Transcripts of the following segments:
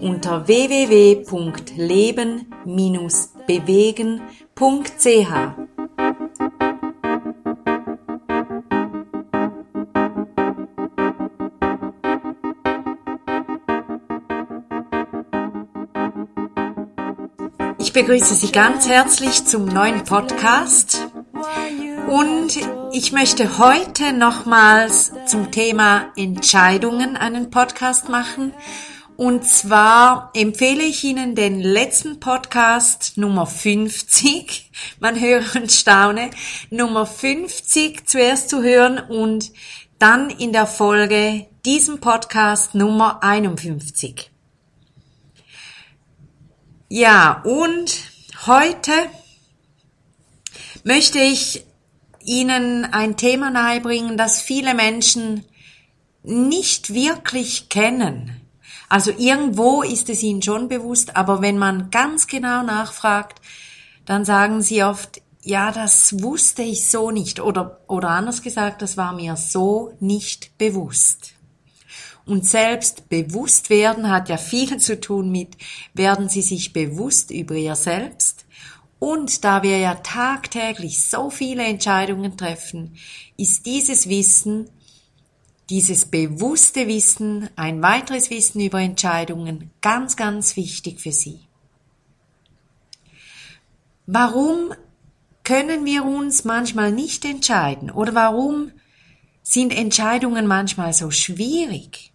unter www.leben-bewegen.ch. Ich begrüße Sie ganz herzlich zum neuen Podcast und ich möchte heute nochmals zum Thema Entscheidungen einen Podcast machen und zwar empfehle ich Ihnen den letzten Podcast Nummer 50, man höre und staune, Nummer 50 zuerst zu hören und dann in der Folge diesen Podcast Nummer 51. Ja, und heute möchte ich Ihnen ein Thema nahebringen, das viele Menschen nicht wirklich kennen. Also irgendwo ist es ihnen schon bewusst, aber wenn man ganz genau nachfragt, dann sagen sie oft, ja, das wusste ich so nicht oder, oder anders gesagt, das war mir so nicht bewusst. Und selbst bewusst werden hat ja viel zu tun mit, werden Sie sich bewusst über Ihr Selbst? Und da wir ja tagtäglich so viele Entscheidungen treffen, ist dieses Wissen dieses bewusste Wissen, ein weiteres Wissen über Entscheidungen ganz, ganz wichtig für Sie. Warum können wir uns manchmal nicht entscheiden oder warum sind Entscheidungen manchmal so schwierig?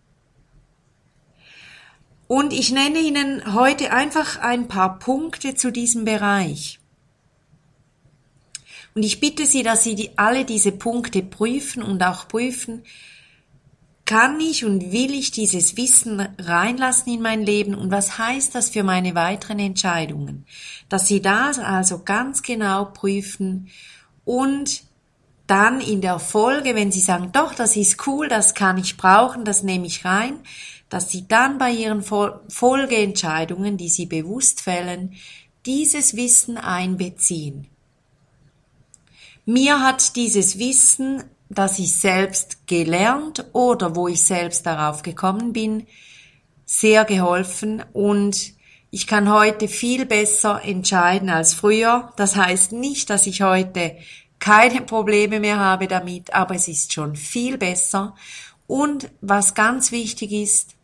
Und ich nenne Ihnen heute einfach ein paar Punkte zu diesem Bereich. Und ich bitte Sie, dass Sie die, alle diese Punkte prüfen und auch prüfen, kann ich und will ich dieses Wissen reinlassen in mein Leben und was heißt das für meine weiteren Entscheidungen? Dass Sie das also ganz genau prüfen und dann in der Folge, wenn Sie sagen, doch, das ist cool, das kann ich brauchen, das nehme ich rein, dass Sie dann bei Ihren Folgeentscheidungen, die Sie bewusst fällen, dieses Wissen einbeziehen. Mir hat dieses Wissen das ich selbst gelernt oder wo ich selbst darauf gekommen bin, sehr geholfen und ich kann heute viel besser entscheiden als früher. Das heißt nicht, dass ich heute keine Probleme mehr habe damit, aber es ist schon viel besser. Und was ganz wichtig ist,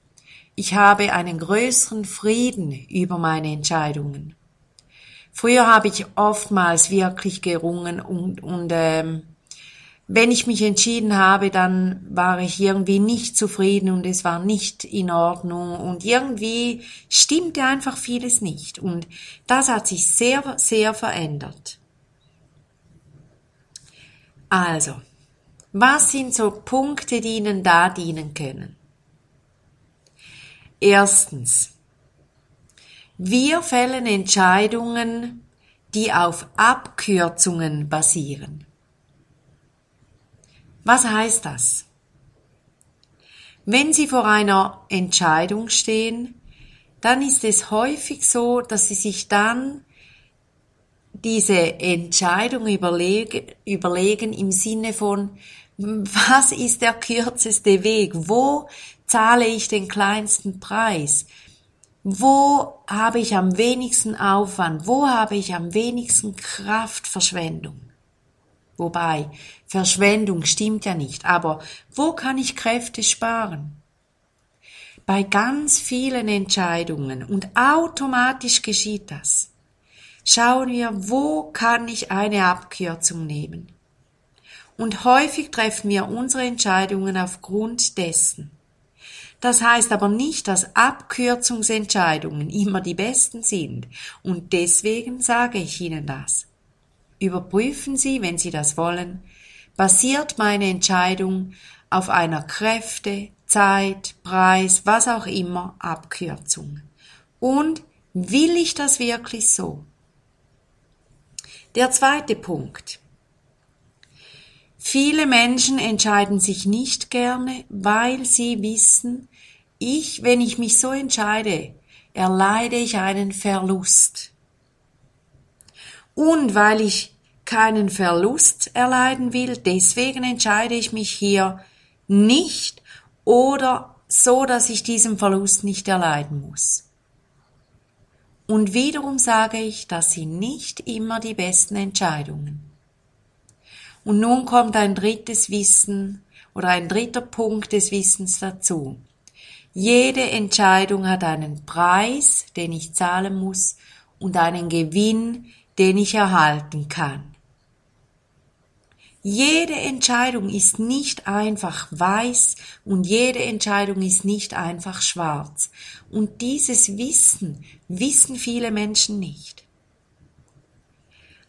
ich habe einen größeren Frieden über meine Entscheidungen. Früher habe ich oftmals wirklich gerungen und, und ähm, wenn ich mich entschieden habe, dann war ich irgendwie nicht zufrieden und es war nicht in Ordnung und irgendwie stimmte einfach vieles nicht und das hat sich sehr, sehr verändert. Also, was sind so Punkte, die Ihnen da dienen können? Erstens, wir fällen Entscheidungen, die auf Abkürzungen basieren. Was heißt das? Wenn Sie vor einer Entscheidung stehen, dann ist es häufig so, dass Sie sich dann diese Entscheidung überlegen, überlegen im Sinne von, was ist der kürzeste Weg? Wo zahle ich den kleinsten Preis? Wo habe ich am wenigsten Aufwand? Wo habe ich am wenigsten Kraftverschwendung? Wobei, Verschwendung stimmt ja nicht, aber wo kann ich Kräfte sparen? Bei ganz vielen Entscheidungen und automatisch geschieht das. Schauen wir, wo kann ich eine Abkürzung nehmen? Und häufig treffen wir unsere Entscheidungen aufgrund dessen. Das heißt aber nicht, dass Abkürzungsentscheidungen immer die besten sind, und deswegen sage ich Ihnen das. Überprüfen Sie, wenn Sie das wollen, basiert meine Entscheidung auf einer Kräfte, Zeit, Preis, was auch immer Abkürzung. Und Will ich das wirklich so? Der zweite Punkt. Viele Menschen entscheiden sich nicht gerne, weil sie wissen, ich, wenn ich mich so entscheide, erleide ich einen Verlust. Und weil ich keinen Verlust erleiden will, deswegen entscheide ich mich hier nicht oder so, dass ich diesen Verlust nicht erleiden muss. Und wiederum sage ich, das sind nicht immer die besten Entscheidungen. Und nun kommt ein drittes Wissen oder ein dritter Punkt des Wissens dazu. Jede Entscheidung hat einen Preis, den ich zahlen muss, und einen Gewinn, den ich erhalten kann. Jede Entscheidung ist nicht einfach weiß und jede Entscheidung ist nicht einfach schwarz. Und dieses Wissen wissen viele Menschen nicht.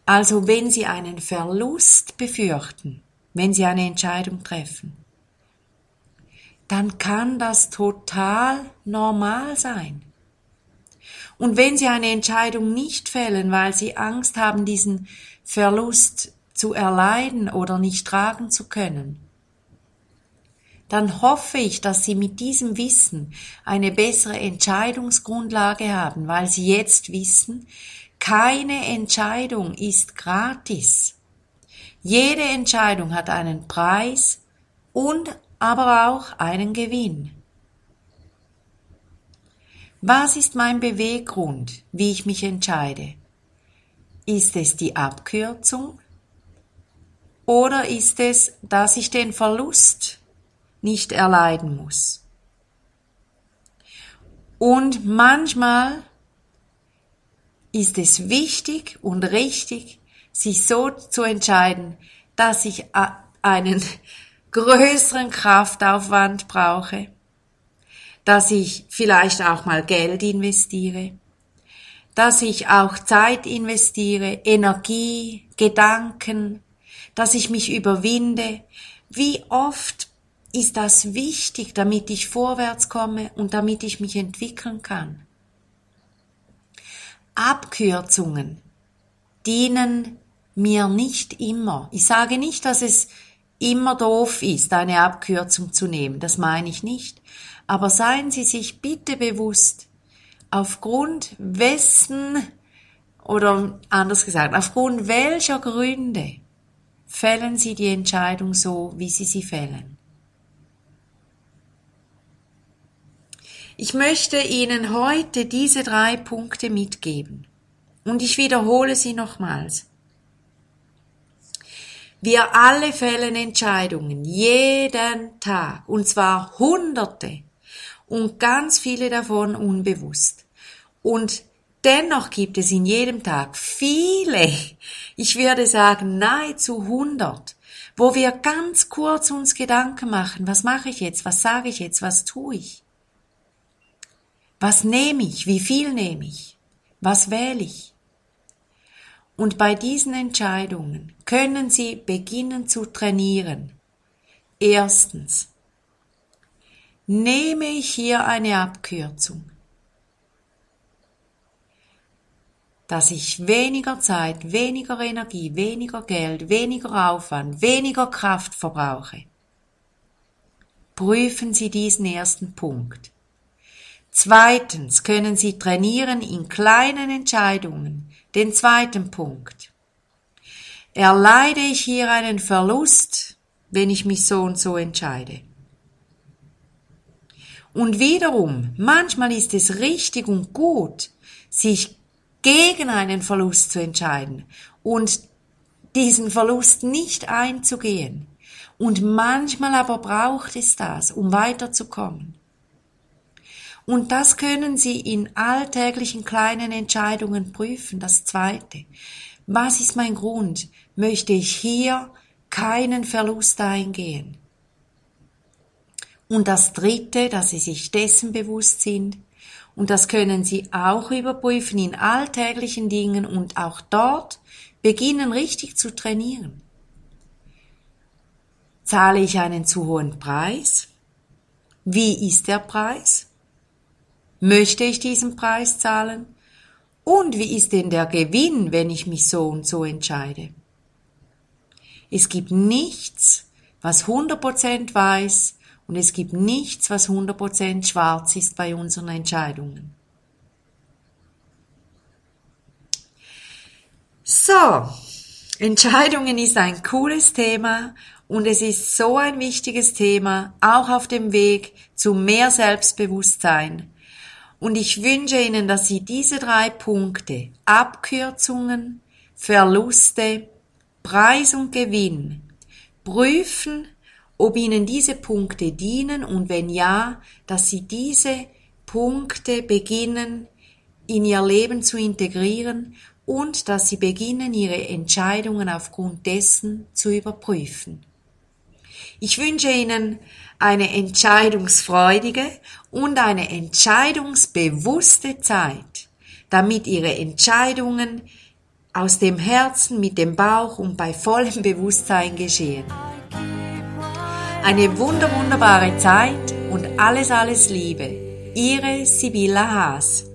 Also wenn sie einen Verlust befürchten, wenn sie eine Entscheidung treffen, dann kann das total normal sein. Und wenn sie eine Entscheidung nicht fällen, weil sie Angst haben, diesen Verlust zu erleiden oder nicht tragen zu können, dann hoffe ich, dass Sie mit diesem Wissen eine bessere Entscheidungsgrundlage haben, weil Sie jetzt wissen, keine Entscheidung ist gratis. Jede Entscheidung hat einen Preis und aber auch einen Gewinn. Was ist mein Beweggrund, wie ich mich entscheide? Ist es die Abkürzung oder ist es, dass ich den Verlust nicht erleiden muss? Und manchmal ist es wichtig und richtig, sich so zu entscheiden, dass ich einen größeren Kraftaufwand brauche, dass ich vielleicht auch mal Geld investiere, dass ich auch Zeit investiere, Energie, Gedanken, dass ich mich überwinde. Wie oft ist das wichtig, damit ich vorwärts komme und damit ich mich entwickeln kann? Abkürzungen dienen mir nicht immer. Ich sage nicht, dass es immer doof ist, eine Abkürzung zu nehmen. Das meine ich nicht. Aber seien Sie sich bitte bewusst, aufgrund wessen oder anders gesagt, aufgrund welcher Gründe fällen Sie die Entscheidung so, wie Sie sie fällen. Ich möchte Ihnen heute diese drei Punkte mitgeben. Und ich wiederhole sie nochmals. Wir alle fällen Entscheidungen, jeden Tag, und zwar Hunderte, und ganz viele davon unbewusst. Und Dennoch gibt es in jedem Tag viele, ich würde sagen nahezu hundert, wo wir ganz kurz uns Gedanken machen, was mache ich jetzt, was sage ich jetzt, was tue ich? Was nehme ich, wie viel nehme ich, was wähle ich? Und bei diesen Entscheidungen können Sie beginnen zu trainieren. Erstens, nehme ich hier eine Abkürzung? dass ich weniger Zeit, weniger Energie, weniger Geld, weniger Aufwand, weniger Kraft verbrauche. Prüfen Sie diesen ersten Punkt. Zweitens können Sie trainieren in kleinen Entscheidungen. Den zweiten Punkt. Erleide ich hier einen Verlust, wenn ich mich so und so entscheide? Und wiederum, manchmal ist es richtig und gut, sich gegen einen Verlust zu entscheiden und diesen Verlust nicht einzugehen. Und manchmal aber braucht es das, um weiterzukommen. Und das können Sie in alltäglichen kleinen Entscheidungen prüfen. Das Zweite. Was ist mein Grund? Möchte ich hier keinen Verlust eingehen? Und das Dritte, dass Sie sich dessen bewusst sind, und das können Sie auch überprüfen in alltäglichen Dingen und auch dort beginnen richtig zu trainieren. Zahle ich einen zu hohen Preis? Wie ist der Preis? Möchte ich diesen Preis zahlen? Und wie ist denn der Gewinn, wenn ich mich so und so entscheide? Es gibt nichts, was 100% weiß und es gibt nichts, was 100% schwarz ist bei unseren Entscheidungen. So, Entscheidungen ist ein cooles Thema und es ist so ein wichtiges Thema, auch auf dem Weg zu mehr Selbstbewusstsein. Und ich wünsche Ihnen, dass Sie diese drei Punkte, Abkürzungen, Verluste, Preis und Gewinn, prüfen, ob Ihnen diese Punkte dienen und wenn ja, dass Sie diese Punkte beginnen in Ihr Leben zu integrieren und dass Sie beginnen, Ihre Entscheidungen aufgrund dessen zu überprüfen. Ich wünsche Ihnen eine entscheidungsfreudige und eine entscheidungsbewusste Zeit, damit Ihre Entscheidungen aus dem Herzen, mit dem Bauch und bei vollem Bewusstsein geschehen. Eine wunder wunderbare Zeit und alles, alles Liebe. Ihre Sibylla Haas.